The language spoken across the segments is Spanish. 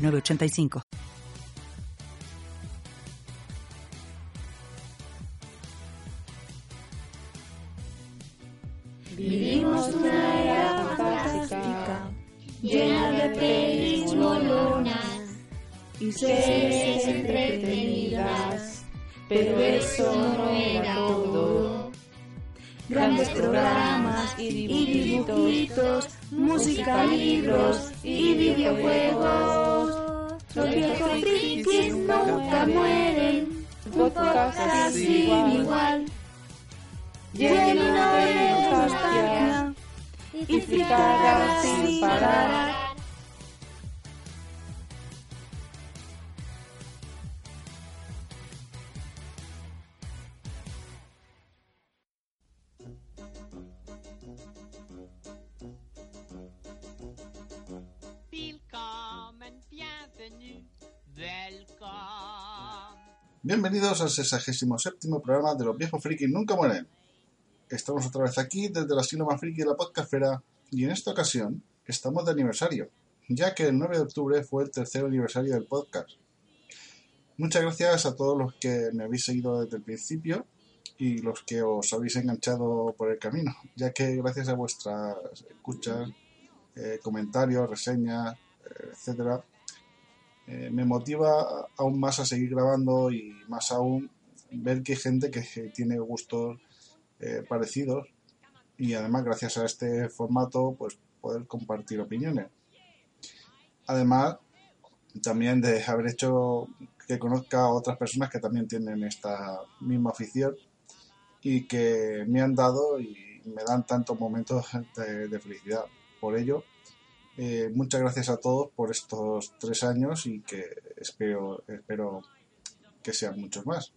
985. Vivimos una era fantástica, llena de pelis molonas y series entretenidas, pero eso no era todo. Grandes programas y dibujitos, música, libros y videojuegos. Los viejos frikis nunca mueren, podcast así igual. Lleno de nostalgia y fricadas sin parar. Bienvenidos al 67 programa de Los Viejos Frikis Nunca Mueren. Estamos otra vez aquí desde la Sino más friki de la podcastfera y en esta ocasión estamos de aniversario, ya que el 9 de octubre fue el tercer aniversario del podcast. Muchas gracias a todos los que me habéis seguido desde el principio y los que os habéis enganchado por el camino, ya que gracias a vuestras escuchas, eh, comentarios, reseñas, eh, etcétera, eh, me motiva aún más a seguir grabando y más aún ver que hay gente que tiene gustos eh, parecidos y además gracias a este formato pues poder compartir opiniones. Además también de haber hecho que conozca a otras personas que también tienen esta misma afición y que me han dado y me dan tantos momentos de felicidad. Por ello, eh, muchas gracias a todos por estos tres años y que espero, espero que sean muchos más.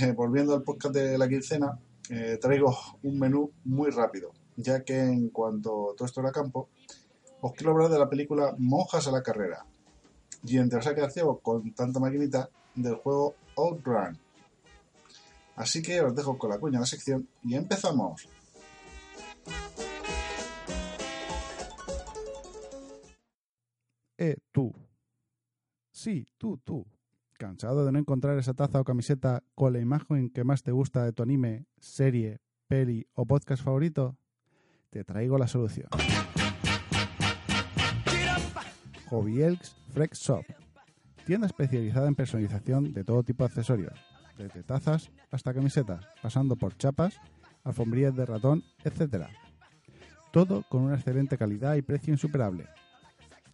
Eh, volviendo al podcast de la quincena, eh, traigo un menú muy rápido, ya que en cuanto todo esto era campo, os quiero hablar de la película Monjas a la carrera. Y entre os ha quedado ciego con tanta maquinita del juego Outrun. Así que os dejo con la cuña de la sección y empezamos. Eh, tú. Sí, tú, tú. ¿Cansado de no encontrar esa taza o camiseta con la imagen que más te gusta de tu anime, serie, peli o podcast favorito? Te traigo la solución. Hobby Elks Frex Shop. Tienda especializada en personalización de todo tipo de accesorios, desde tazas hasta camisetas, pasando por chapas, alfombrillas de ratón, etc. Todo con una excelente calidad y precio insuperable.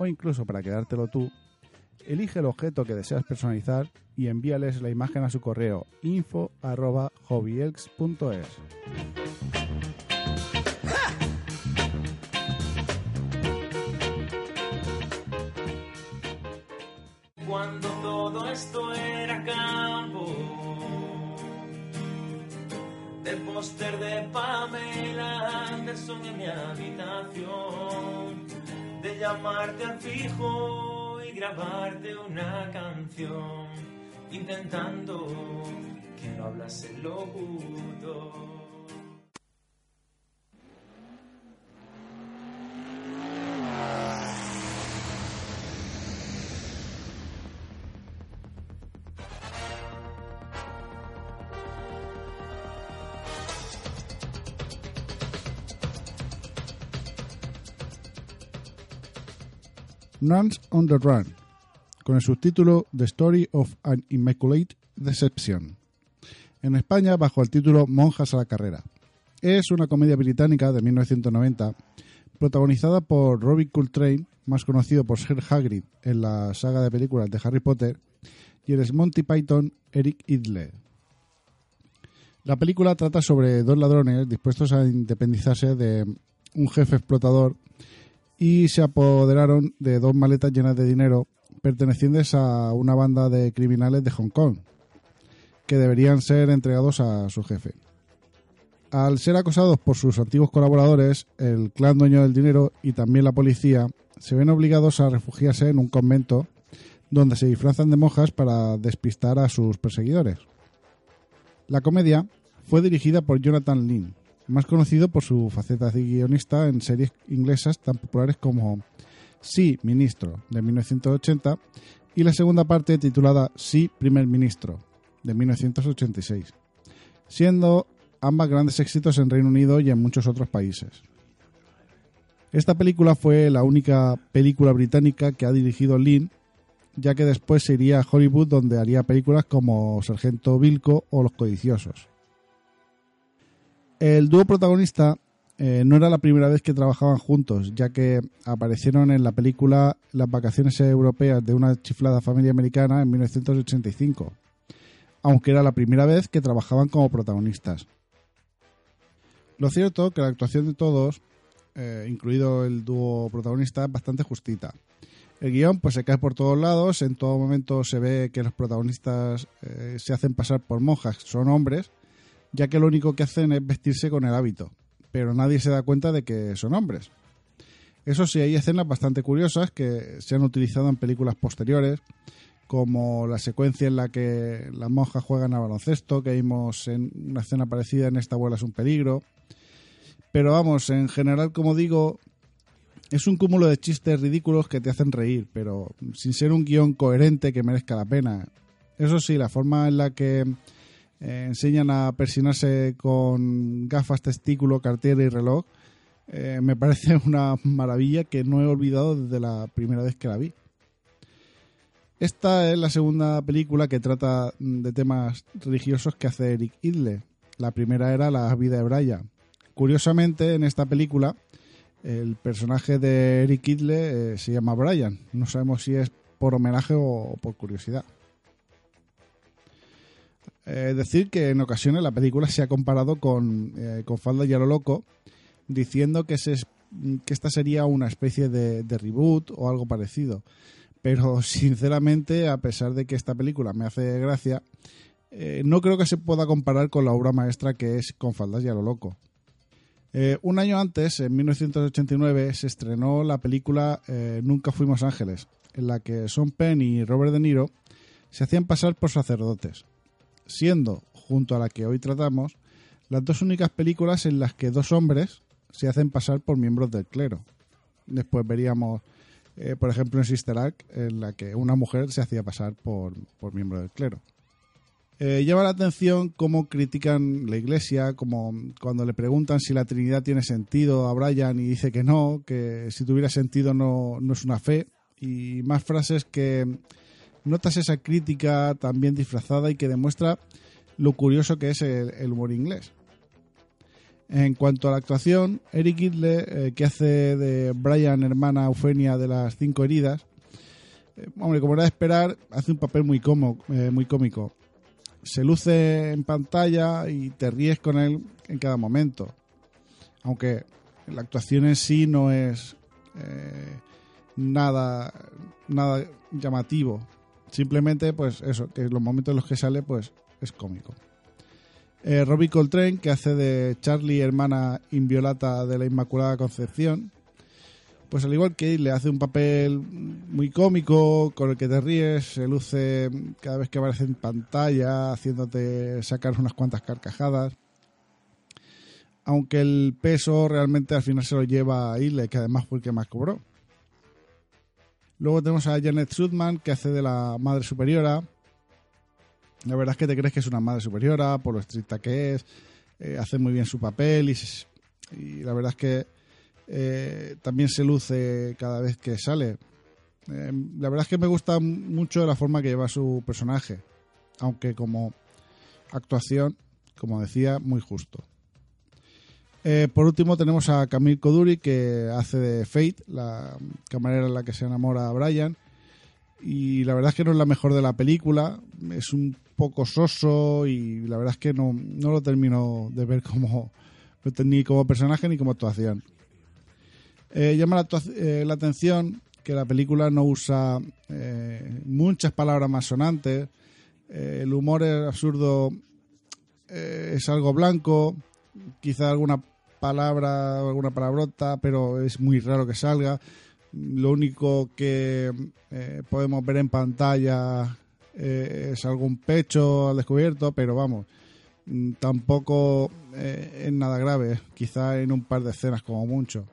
o incluso para quedártelo tú, elige el objeto que deseas personalizar y envíales la imagen a su correo info@hobbyelks.es. Cuando todo esto era campo, el póster de Pamela Anderson en mi habitación llamarte al fijo y grabarte una canción, intentando que no hablase locutor. Nuns on the Run, con el subtítulo The Story of an Immaculate Deception. En España, bajo el título Monjas a la carrera. Es una comedia británica de 1990 protagonizada por Robbie Coltrane, más conocido por ser Hagrid en la saga de películas de Harry Potter, y el Monty Python Eric Idle. La película trata sobre dos ladrones dispuestos a independizarse de un jefe explotador y se apoderaron de dos maletas llenas de dinero pertenecientes a una banda de criminales de Hong Kong, que deberían ser entregados a su jefe. Al ser acosados por sus antiguos colaboradores, el clan dueño del dinero y también la policía se ven obligados a refugiarse en un convento donde se disfrazan de monjas para despistar a sus perseguidores. La comedia fue dirigida por Jonathan Lynn, más conocido por su faceta de guionista en series inglesas tan populares como Sí, Ministro, de 1980, y la segunda parte titulada Sí, Primer Ministro, de 1986, siendo ambas grandes éxitos en Reino Unido y en muchos otros países. Esta película fue la única película británica que ha dirigido Lynn, ya que después se iría a Hollywood donde haría películas como Sargento Vilco o Los Codiciosos. El dúo protagonista eh, no era la primera vez que trabajaban juntos, ya que aparecieron en la película Las vacaciones europeas de una chiflada familia americana en 1985, aunque era la primera vez que trabajaban como protagonistas. Lo cierto que la actuación de todos, eh, incluido el dúo protagonista, es bastante justita. El guion pues se cae por todos lados, en todo momento se ve que los protagonistas eh, se hacen pasar por monjas, son hombres, ya que lo único que hacen es vestirse con el hábito, pero nadie se da cuenta de que son hombres. Eso sí, hay escenas bastante curiosas que se han utilizado en películas posteriores, como la secuencia en la que las monjas juegan a baloncesto, que vimos en una escena parecida en Esta abuela es un peligro, pero vamos, en general, como digo, es un cúmulo de chistes ridículos que te hacen reír, pero sin ser un guion coherente que merezca la pena. Eso sí, la forma en la que eh, enseñan a persinarse con gafas, testículo, cartera y reloj eh, me parece una maravilla que no he olvidado desde la primera vez que la vi. Esta es la segunda película que trata de temas religiosos que hace Eric Idle. La primera era La vida de Brian, Curiosamente, en esta película, el personaje de Eric Idle eh, se llama Brian. No sabemos si es por homenaje o, por curiosidad. Es decir, que en ocasiones la película se ha comparado con, eh, con Falda y a lo loco, diciendo que, se, que esta sería una especie de, reboot o algo parecido. Pero sinceramente, a pesar de que esta película me hace gracia, eh, no creo que se pueda comparar con la obra maestra que es Con faldas y a lo loco. Eh, un año antes, en 1989, se estrenó la película eh, Nunca fuimos ángeles, en la que Sean Penn y Robert De Niro se hacían pasar por sacerdotes, siendo, junto a la que hoy tratamos, las dos únicas películas en las que dos hombres se hacen pasar por miembros del clero. Después veríamos, eh, por ejemplo, en Sister Act, en la que una mujer se hacía pasar por miembro del clero. Eh, llama la atención cómo critican la iglesia, como cuando le preguntan si la Trinidad tiene sentido a Brian y dice que no, que si tuviera sentido no, es una fe, y más frases que notas esa crítica también disfrazada y que demuestra lo curioso que es el, humor inglés. En cuanto a la actuación, Eric Idle, eh, que hace de Brian, hermana Eufenia de las cinco heridas, eh, hombre, como era de esperar, hace un papel muy, muy cómico se luce en pantalla y te ríes con él en cada momento. Aunque la actuación en sí no es eh, nada, nada llamativo. Simplemente, pues eso, que los momentos en los que sale, pues es cómico. Eh, Robbie Coltrane, que hace de Charlie, hermana inviolata de la Inmaculada Concepción, pues al igual que le hace un papel muy cómico, con el que te ríes, se luce cada vez que aparece en pantalla, haciéndote sacar unas cuantas carcajadas. Aunque el peso realmente al final se lo lleva a Ile, que además fue el que más cobró. Luego tenemos a Janet Sudman, que hace de la madre superiora. La verdad es que te crees que es una madre superiora, por lo estricta que es, eh, hace muy bien su papel y, y la verdad es que eh, también se luce cada vez que sale. Eh, la verdad es que me gusta mucho la forma que lleva su personaje, aunque como actuación, como decía, muy justo. Eh, por último tenemos a Camille Koduri que hace de Fate, la camarera en la que se enamora a Brian. Y la verdad es que no es la mejor de la película, es un poco soso y la verdad es que no, no lo termino de ver como ni como personaje ni como actuación. Eh, llama la, eh, la, atención que la película no usa muchas palabras más sonantes, el humor es absurdo, es algo blanco, quizá alguna palabra, alguna palabrota, pero es muy raro que salga. Lo único que eh, podemos ver en pantalla eh, es algún pecho al descubierto, pero vamos, mm, tampoco eh, es nada grave, quizá en un par de escenas como mucho,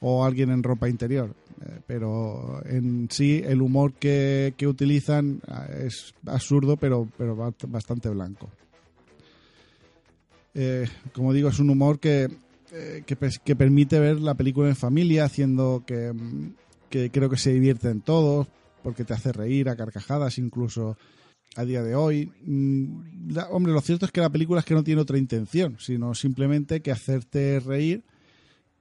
o alguien en ropa interior, pero en sí el humor que, que utilizan es absurdo, pero, pero bastante blanco. Eh, como digo, es un humor que, eh, que, permite ver la película en familia, haciendo que, que, creo que se divierten todos, porque te hace reír a carcajadas incluso a día de hoy. Mm, hombre, lo cierto es que la película es que no tiene otra intención, sino simplemente que hacerte reír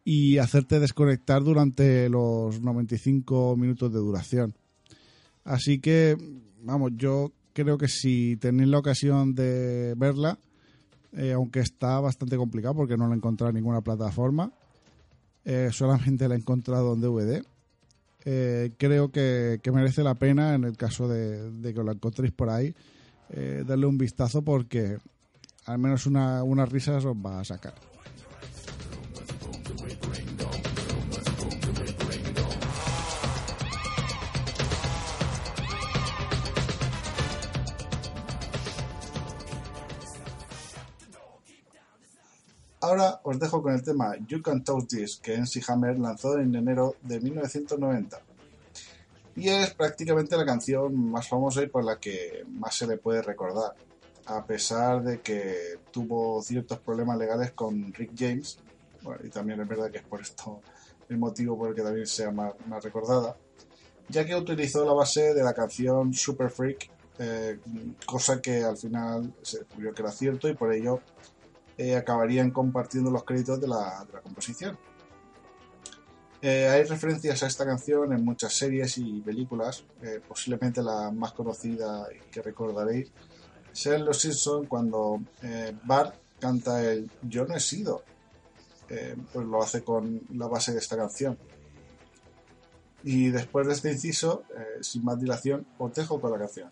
y hacerte desconectar durante los 95 minutos de duración. Así que, vamos, yo creo que si tenéis la ocasión de verla, eh, aunque está bastante complicado porque no lo he encontrado en ninguna plataforma. Eh, solamente la he encontrado en DVD. Eh, creo que, merece la pena, en el caso de, que lo encontréis por ahí, darle un vistazo porque al menos una, unas risas os va a sacar. Ahora os dejo con el tema You Can Touch This que NC Hammer lanzó en enero de 1990. Y es prácticamente la canción más famosa y por la que más se le puede recordar. A pesar de que tuvo ciertos problemas legales con Rick James, y también es verdad que es por esto el motivo por el que también sea más, recordada, ya que utilizó la base de la canción Super Freak, eh, cosa que al final se descubrió que era cierto y por ello eh, acabarían compartiendo los créditos de la, composición. Eh, hay referencias a esta canción en muchas series y películas, eh, posiblemente la más conocida que recordaréis sea en Los Simpsons cuando Bart canta el Yo no he sido, pues lo hace con la base de esta canción. Y después de este inciso, sin más dilación, os dejo con la canción.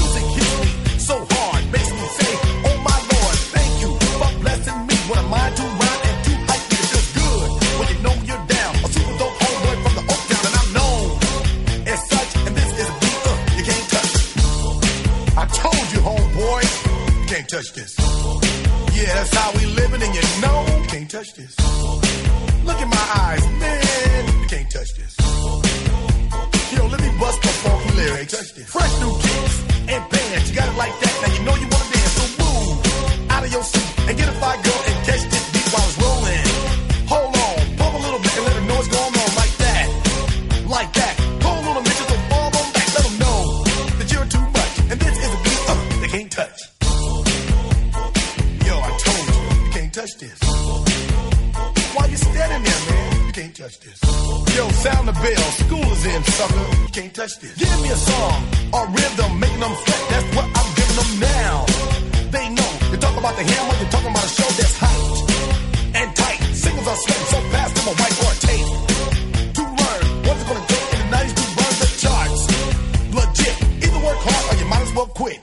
about the hammer, you're talking about a show that's hot and tight. Singles are sweating so fast, I'm a white a tape. To learn what's it gonna take in the 90s to burn the charts. Legit. Either work hard or you might as well quit.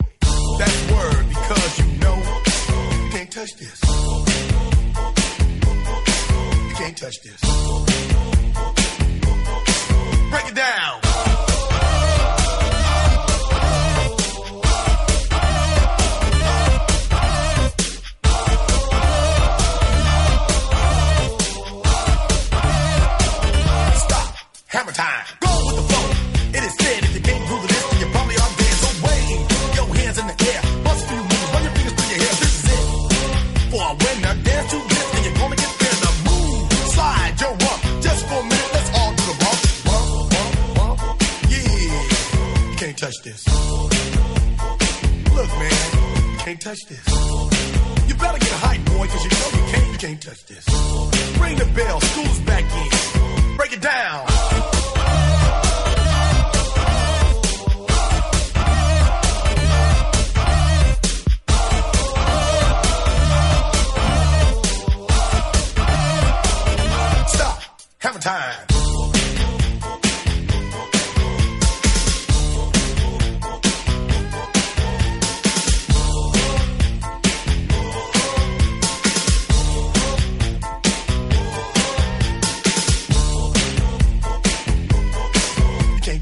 Can't, touch this. Ring the bell, school's back in. Break it down. Stop. Hammer time.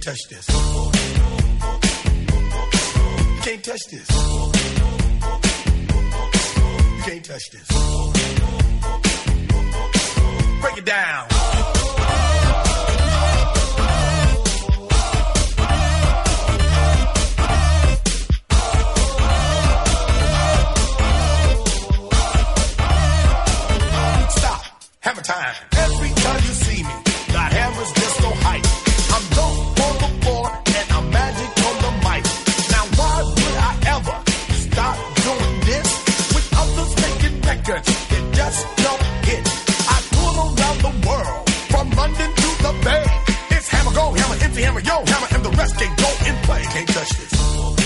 Touch this. You can't touch this. You can't touch this. Break it down. Stop. Hammer time. Every time you see me, the hammer's just so hype. Hammer yo, hammer and the rest can't go in play. Can't touch this.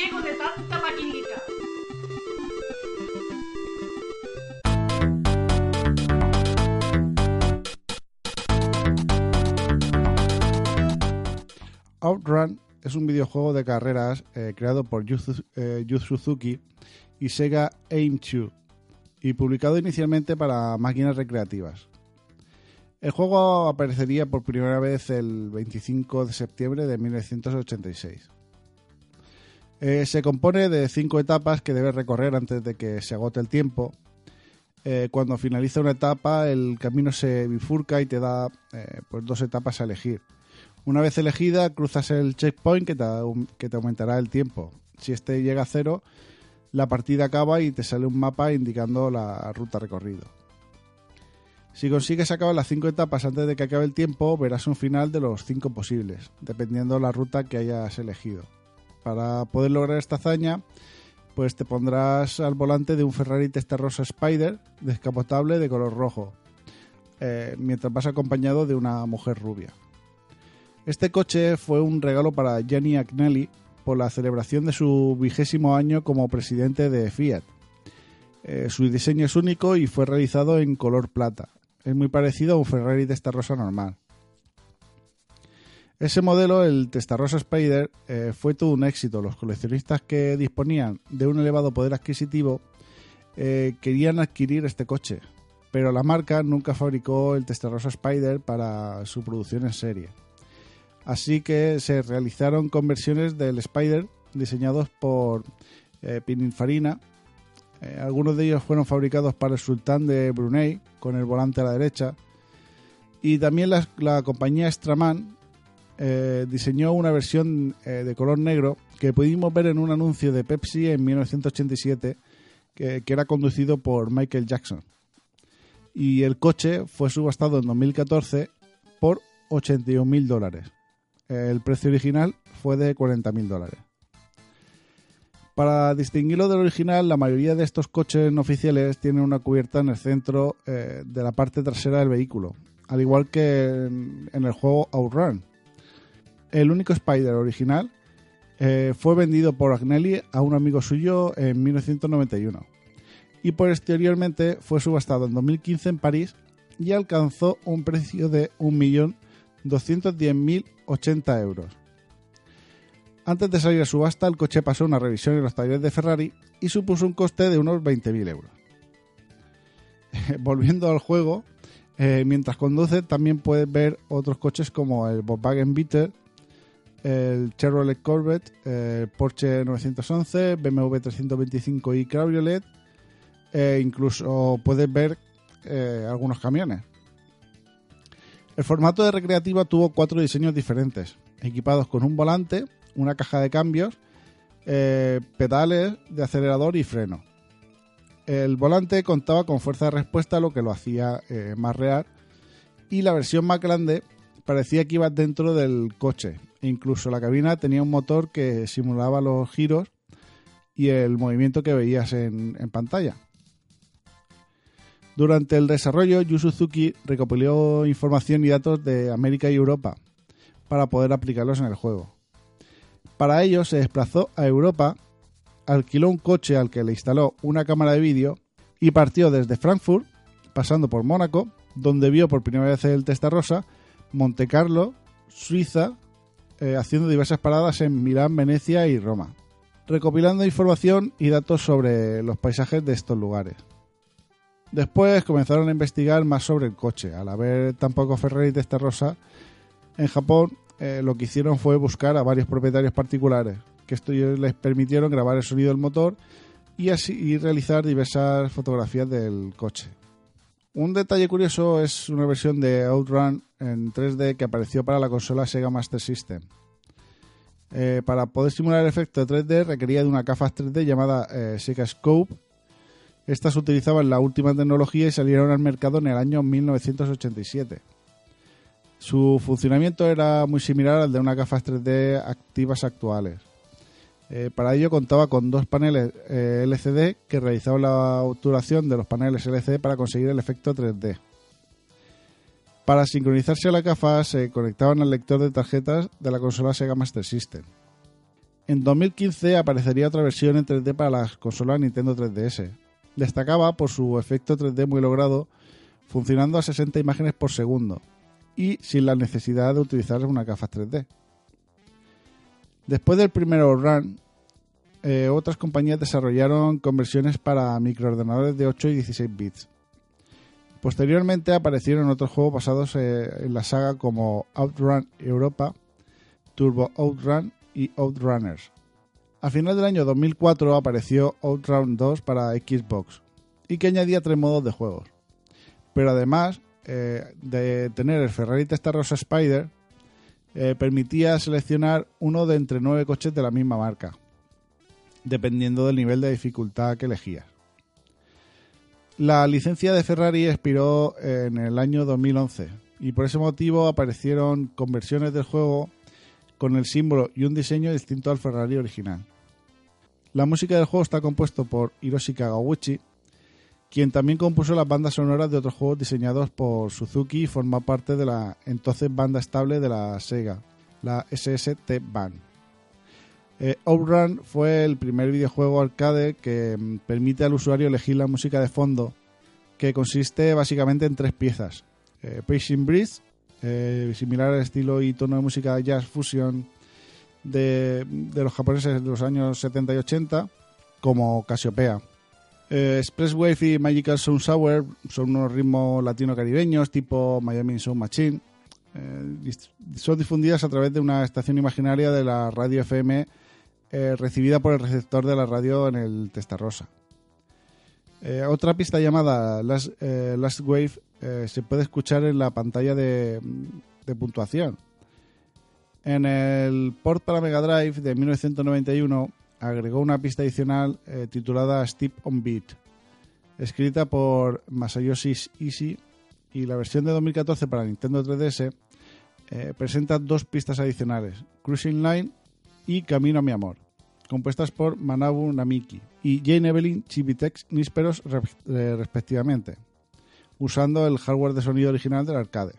De tanta maquinita. Outrun es un videojuego de carreras eh, creado por Yu, eh, Suzuki y Sega Aim2 y publicado inicialmente para máquinas recreativas. El juego aparecería por primera vez el 25 de septiembre de 1986. Eh, se compone de cinco etapas que debes recorrer antes de que se agote el tiempo. Eh, cuando finaliza una etapa, el camino se bifurca y te da eh, pues dos etapas a elegir. Una vez elegida, cruzas el checkpoint que te, aum- que te aumentará el tiempo. Si este llega a cero, la partida acaba y te sale un mapa indicando la ruta recorrido. Si consigues acabar las cinco etapas antes de que acabe el tiempo, verás un final de los cinco posibles, dependiendo la ruta que hayas elegido. Para poder lograr esta hazaña, pues te pondrás al volante de un Ferrari Testarossa Spider descapotable de color rojo, eh, mientras vas acompañado de una mujer rubia. Este coche fue un regalo para Gianni Agnelli por la celebración de su vigésimo año como presidente de Fiat. Eh, su diseño es único y fue realizado en color plata. Es muy parecido a un Ferrari Testarossa normal. Ese modelo, el Testarossa Spider, eh, fue todo un éxito. Los coleccionistas que disponían de un elevado poder adquisitivo eh, querían adquirir este coche, pero la marca nunca fabricó el Testarossa Spider para su producción en serie. Así que se realizaron conversiones del Spider diseñados por eh, Pininfarina. Eh, algunos de ellos fueron fabricados para el sultán de Brunei, con el volante a la derecha. Y también la, la compañía Straman eh, diseñó una versión eh, de color negro que pudimos ver en un anuncio de Pepsi en 1987 que, era conducido por Michael Jackson. Y el coche fue subastado en 2014 por 81.000 dólares. El precio original fue de 40.000 dólares. Para distinguirlo del original, la mayoría de estos coches no oficiales tienen una cubierta en el centro eh, de la parte trasera del vehículo, al igual que en, en el juego Outrun. El único Spider original eh, fue vendido por Agnelli a un amigo suyo en 1991 y posteriormente fue subastado en 2015 en París y alcanzó un precio de 1.210.080 euros. Antes de salir a subasta, el coche pasó una revisión en los talleres de Ferrari y supuso un coste de unos 20.000 euros. Volviendo al juego, eh, mientras conduce también puedes ver otros coches como el Volkswagen Beetle, el Chevrolet Corvette, el Porsche 911, BMW 325i Cabriolet e incluso puedes ver eh, algunos camiones. El formato de recreativa tuvo cuatro diseños diferentes, equipados con un volante, una caja de cambios, eh, pedales de acelerador y freno. El volante contaba con fuerza de respuesta, lo que lo hacía eh, más real, y la versión más grande parecía que iba dentro del coche. Incluso la cabina tenía un motor que simulaba los giros y el movimiento que veías en, en pantalla. Durante el desarrollo, Yu Suzuki recopiló información y datos de América y Europa para poder aplicarlos en el juego. Para ello se desplazó a Europa, alquiló un coche al que le instaló una cámara de vídeo y partió desde Frankfurt, pasando por Mónaco, donde vio por primera vez el Testarossa, Monte Carlo, Suiza, eh, haciendo diversas paradas en Milán, Venecia y Roma, recopilando información y datos sobre los paisajes de estos lugares. Después comenzaron a investigar más sobre el coche. Al haber tan poco Ferrari Testarossa en Japón, eh, lo que hicieron fue buscar a varios propietarios particulares, que esto les permitieron grabar el sonido del motor y así y realizar diversas fotografías del coche. Un detalle curioso es una versión de Outrun en 3D que apareció para la consola Sega Master System. Eh, para poder simular el efecto de 3D requería de una gafas 3D llamada eh, Sega Scope. Estas utilizaban la última tecnología y salieron al mercado en el año 1987. Su funcionamiento era muy similar al de unas gafas 3D activas actuales. Eh, para ello contaba con dos paneles eh, LCD que realizaban la obturación de los paneles LCD para conseguir el efecto 3D. Para sincronizarse a la gafas se conectaban al lector de tarjetas de la consola Sega Master System. En 2015 aparecería otra versión en 3D para las consolas Nintendo 3DS. Destacaba por su efecto 3D muy logrado, funcionando a 60 imágenes por segundo y sin la necesidad de utilizar una gafas 3D. Después del primer run, eh, otras compañías desarrollaron conversiones para microordenadores de 8 y 16 bits. Posteriormente aparecieron otros juegos basados eh, en la saga como Outrun Europa, Turbo Outrun y Outrunners. A final del año 2004 apareció Outrun 2 para Xbox y que añadía tres modos de juegos. Pero además eh, de tener el Ferrari Testarossa Spider, eh, permitía seleccionar uno de entre nueve coches de la misma marca, dependiendo del nivel de dificultad que elegías. La licencia de Ferrari expiró en el año 2011 y por ese motivo aparecieron conversiones del juego con el símbolo y un diseño distinto al Ferrari original. La música del juego está compuesto por Hiroshi Kagaguchi, quien también compuso las bandas sonoras de otros juegos diseñados por Suzuki y forma parte de la entonces banda estable de la Sega, la SST Band. Eh, Outrun fue el primer videojuego arcade que mm, permite al usuario elegir la música de fondo, que consiste básicamente en tres piezas. Eh, Pacing Breeze, eh, similar al estilo y tono de música jazz fusion de, de los japoneses de los años 70 y 80, como Casiopea. Eh, Expresswave y Magical Sound Sour son unos ritmos latino-caribeños tipo Miami Sound Machine. Eh, son difundidas a través de una estación imaginaria de la radio FM eh, recibida por el receptor de la radio en el Testarossa. Eh, otra pista llamada Last, Wave se puede escuchar en la pantalla de, de puntuación. En el port para Mega Drive de 1991 agregó una pista adicional eh, titulada Step on Beat, escrita por Masayoshi Ishii y la versión de 2014 para Nintendo 3DS eh, presenta dos pistas adicionales, Cruising Line y Camino a mi amor, compuestas por Manabu Namiki y Jane Evelyn Chivitex Nísperos re- eh, respectivamente, usando el hardware de sonido original del arcade.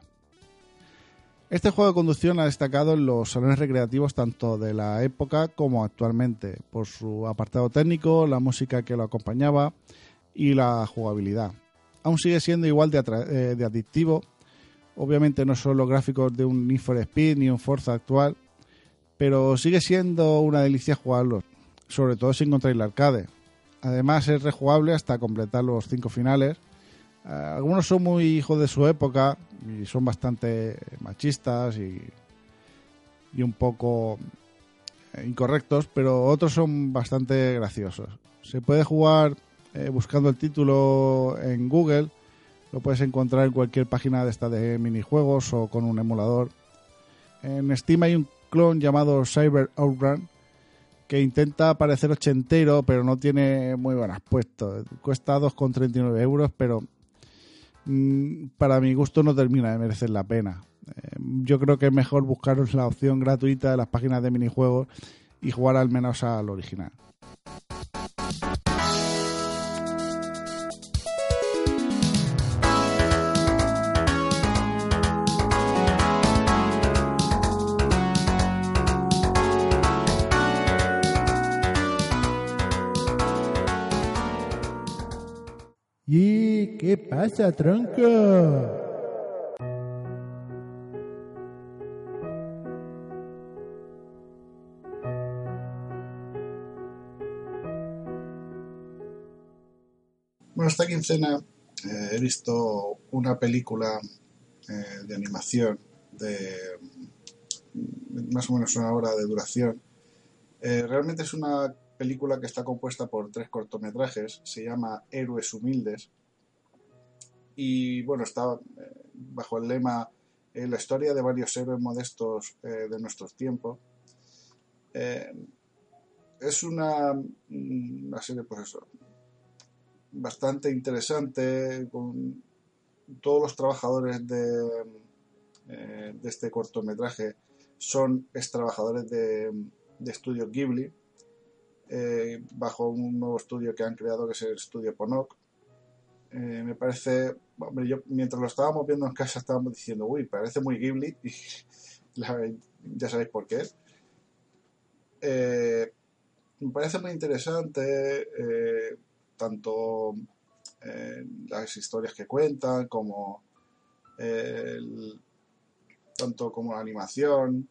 Este juego de conducción ha destacado en los salones recreativos tanto de la época como actualmente, por su apartado técnico, la música que lo acompañaba y la jugabilidad. Aún sigue siendo igual de, eh, adictivo. Obviamente no son los gráficos de un Need for Speed ni un Forza actual, pero sigue siendo una delicia jugarlo, sobre todo si encontráis el arcade. Además es rejugable hasta completar los cinco finales. Eh, algunos son muy hijos de su época y son bastante machistas y, y un poco eh, incorrectos, pero otros son bastante graciosos. Se puede jugar eh, buscando el título en Google, lo puedes encontrar en cualquier página de esta de minijuegos o con un emulador. En Steam hay un clon llamado Cyber Outrun que intenta parecer ochentero, pero no tiene muy buen aspecto. Cuesta 2,39 euros, pero para mi gusto no termina de merecer la pena. Eh, yo creo que es mejor buscaros la opción gratuita de las páginas de minijuegos y jugar al menos al original. Qué pasa, tronco? Bueno, esta quincena eh, he visto una película eh, de animación de más o menos una hora de duración. Eh, realmente es una película que está compuesta por tres cortometrajes, se llama Héroes Humildes y bueno, está eh, bajo el lema eh, la historia de varios héroes modestos eh, de nuestros tiempos. Es una, mm, una serie, pues eso, bastante interesante con todos los trabajadores de, de este cortometraje son ex trabajadores de, de estudio Ghibli bajo un nuevo estudio que han creado que es el estudio Ponok me parece mientras lo estábamos viendo en casa estábamos diciendo uy parece muy Ghibli y ya sabéis por qué. Eh, me parece muy interesante eh, tanto eh, las historias que cuentan como eh, tanto como la animación.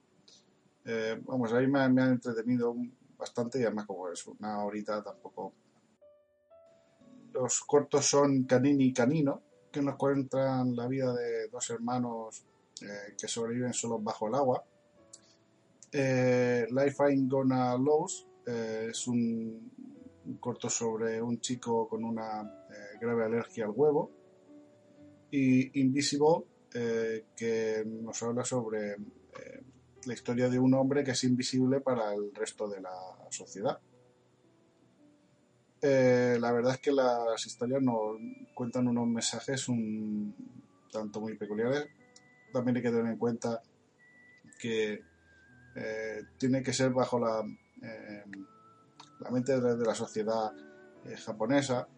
Vamos a mí me, me han entretenido bastante y además como es una horita tampoco. Los cortos son Canini y Canino que nos cuentan la vida de dos hermanos eh, que sobreviven solos bajo el agua eh, Life Ain't Gonna Lose eh, es un, corto sobre un chico con una grave alergia al huevo y Invisible que nos habla sobre la historia de un hombre que es invisible para el resto de la sociedad. Eh, la verdad es que las historias nos cuentan unos mensajes un tanto muy peculiares. También hay que tener en cuenta que eh, tiene que ser bajo la, eh, la mente de, de la sociedad japonesa.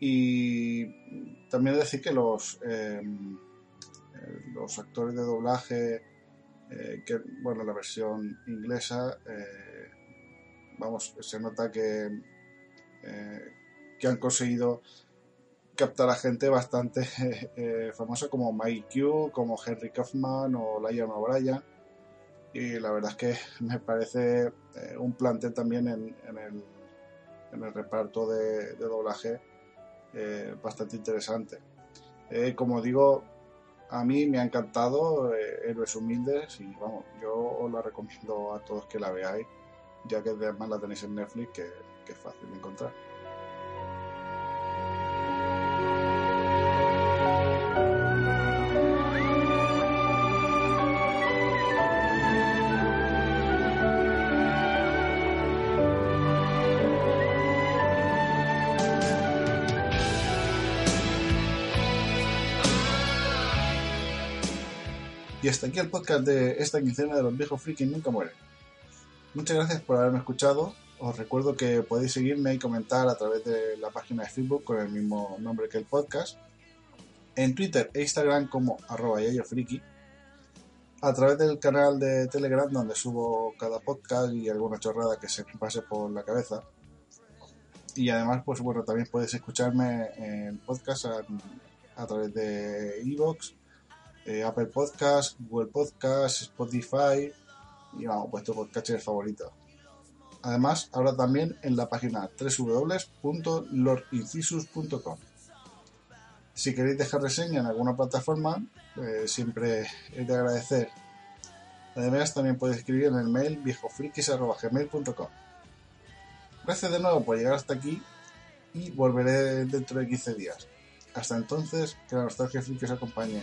Y también decir que los, los actores de doblaje, que bueno, la versión inglesa, vamos, se nota que, eh, que han conseguido captar a gente bastante eh, famosa como Mike Q, como Henry Kaufman o Liam O'Brien. Y la verdad es que me parece eh, un plantel también en, en el, en el reparto de, de doblaje eh, bastante interesante. Eh, como digo, a mí me ha encantado eh, Héroes Humildes y vamos, yo os la recomiendo a todos que la veáis, ya que además la tenéis en Netflix, que, que es fácil de encontrar. Y hasta aquí el podcast de esta quincena de los viejos frikis nunca mueren. Muchas gracias por haberme escuchado os recuerdo que podéis seguirme y comentar a través de la página de Facebook con el mismo nombre que el podcast. En Twitter e Instagram como arroba yayofriki. A través del canal de Telegram donde subo cada podcast y alguna chorrada que se pase por la cabeza. Y además, pues bueno, también puedes escucharme en podcast a, través de Evox, eh, Apple Podcast, Google Podcast, Spotify y vamos, vuestro podcast favorito. Además, ahora también en la página www.lordincisus.com. Si queréis dejar reseña en alguna plataforma, eh, siempre es de agradecer. Además, también podéis escribir en el mail viejofrikis.gmail.com. Gracias de nuevo por llegar hasta aquí y volveré dentro de 15 días. Hasta entonces, que la nostalgia friki os acompañe.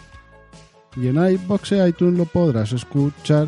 Y en iBox e iTunes lo podrás escuchar.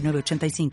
906985.